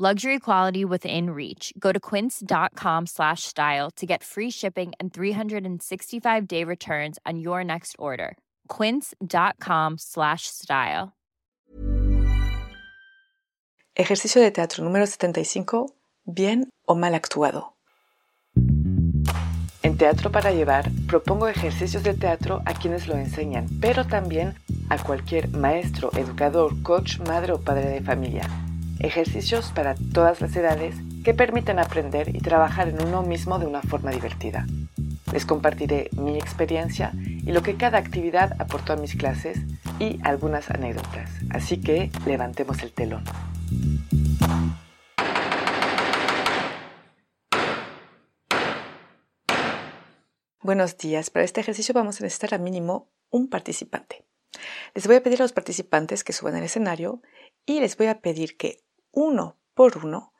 Luxury quality within reach. Go to quince.com slash style to get free shipping and 365 day returns on your next order. Quince.com slash style. Ejercicio de teatro número 75. Bien o mal actuado. En Teatro para Llevar propongo ejercicios de teatro a quienes lo enseñan, pero también a cualquier maestro, educador, coach, madre o padre de familia ejercicios para todas las edades que permiten aprender y trabajar en uno mismo de una forma divertida. Les compartiré mi experiencia y lo que cada actividad aportó a mis clases y algunas anécdotas. Así que levantemos el telón. Buenos días. Para este ejercicio vamos a necesitar al mínimo un participante. Les voy a pedir a los participantes que suban al escenario y les voy a pedir que uno por uno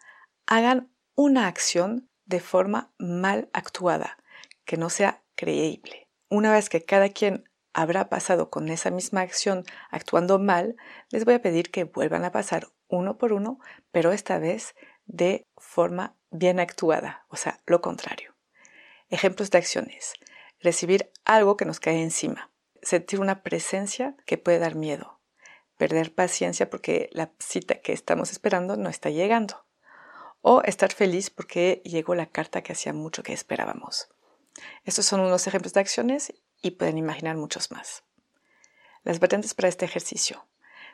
hagan una acción de forma mal actuada, que no sea creíble. Una vez que cada quien habrá pasado con esa misma acción actuando mal, les voy a pedir que vuelvan a pasar uno por uno, pero esta vez de forma bien actuada, o sea, lo contrario. Ejemplos de acciones. Recibir algo que nos cae encima. Sentir una presencia que puede dar miedo perder paciencia porque la cita que estamos esperando no está llegando. O estar feliz porque llegó la carta que hacía mucho que esperábamos. Estos son unos ejemplos de acciones y pueden imaginar muchos más. Las variantes para este ejercicio.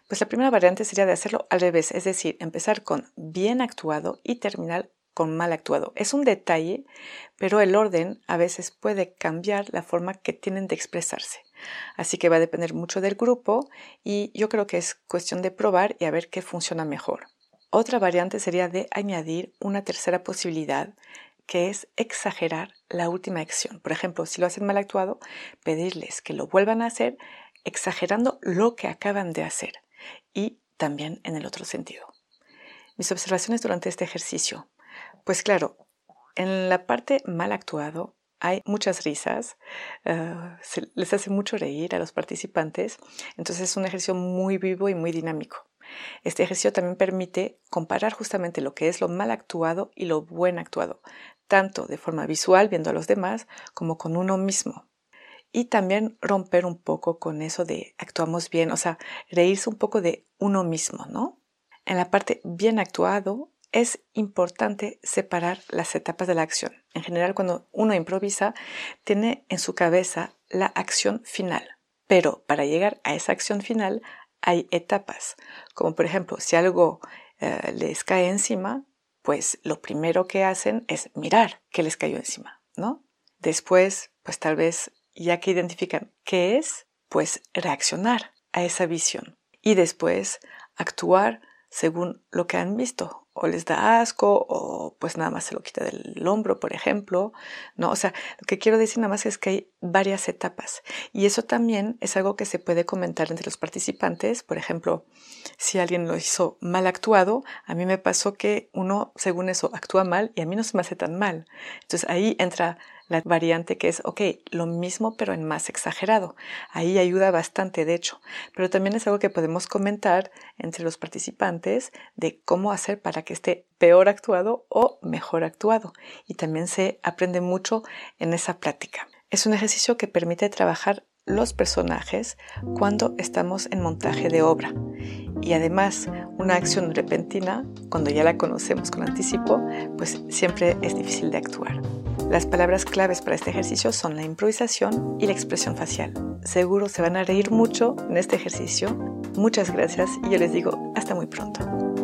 Pues la primera variante sería de hacerlo al revés, es decir, empezar con bien actuado y terminar con mal actuado. Es un detalle, pero el orden a veces puede cambiar la forma que tienen de expresarse. Así que va a depender mucho del grupo y yo creo que es cuestión de probar y a ver qué funciona mejor. Otra variante sería de añadir una tercera posibilidad que es exagerar la última acción. Por ejemplo, si lo hacen mal actuado, pedirles que lo vuelvan a hacer exagerando lo que acaban de hacer y también en el otro sentido. Mis observaciones durante este ejercicio. Pues claro, en la parte mal actuado hay muchas risas, eh, les hace mucho reír a los participantes, entonces es un ejercicio muy vivo y muy dinámico. Este ejercicio también permite comparar justamente lo que es lo mal actuado y lo buen actuado, tanto de forma visual viendo a los demás como con uno mismo. Y también romper un poco con eso de actuamos bien, o sea, reírse un poco de uno mismo, ¿no? En la parte bien actuado es importante separar las etapas de la acción. En general, cuando uno improvisa, tiene en su cabeza la acción final. Pero para llegar a esa acción final hay etapas. Como por ejemplo, si algo eh, les cae encima, pues lo primero que hacen es mirar qué les cayó encima, ¿no? Después, pues tal vez ya que identifican qué es, pues reaccionar a esa visión. Y después actuar según lo que han visto o les da asco o pues nada más se lo quita del hombro, por ejemplo, ¿no? O sea, lo que quiero decir nada más es que hay varias etapas y eso también es algo que se puede comentar entre los participantes, por ejemplo, si alguien lo hizo mal actuado, a mí me pasó que uno según eso actúa mal y a mí no se me hace tan mal. Entonces ahí entra la variante que es, ok, lo mismo pero en más exagerado. Ahí ayuda bastante, de hecho, pero también es algo que podemos comentar entre los participantes de cómo hacer para que esté peor actuado o mejor actuado. Y también se aprende mucho en esa plática. Es un ejercicio que permite trabajar los personajes cuando estamos en montaje de obra. Y además, una acción repentina, cuando ya la conocemos con anticipo, pues siempre es difícil de actuar. Las palabras claves para este ejercicio son la improvisación y la expresión facial. Seguro se van a reír mucho en este ejercicio. Muchas gracias y yo les digo hasta muy pronto.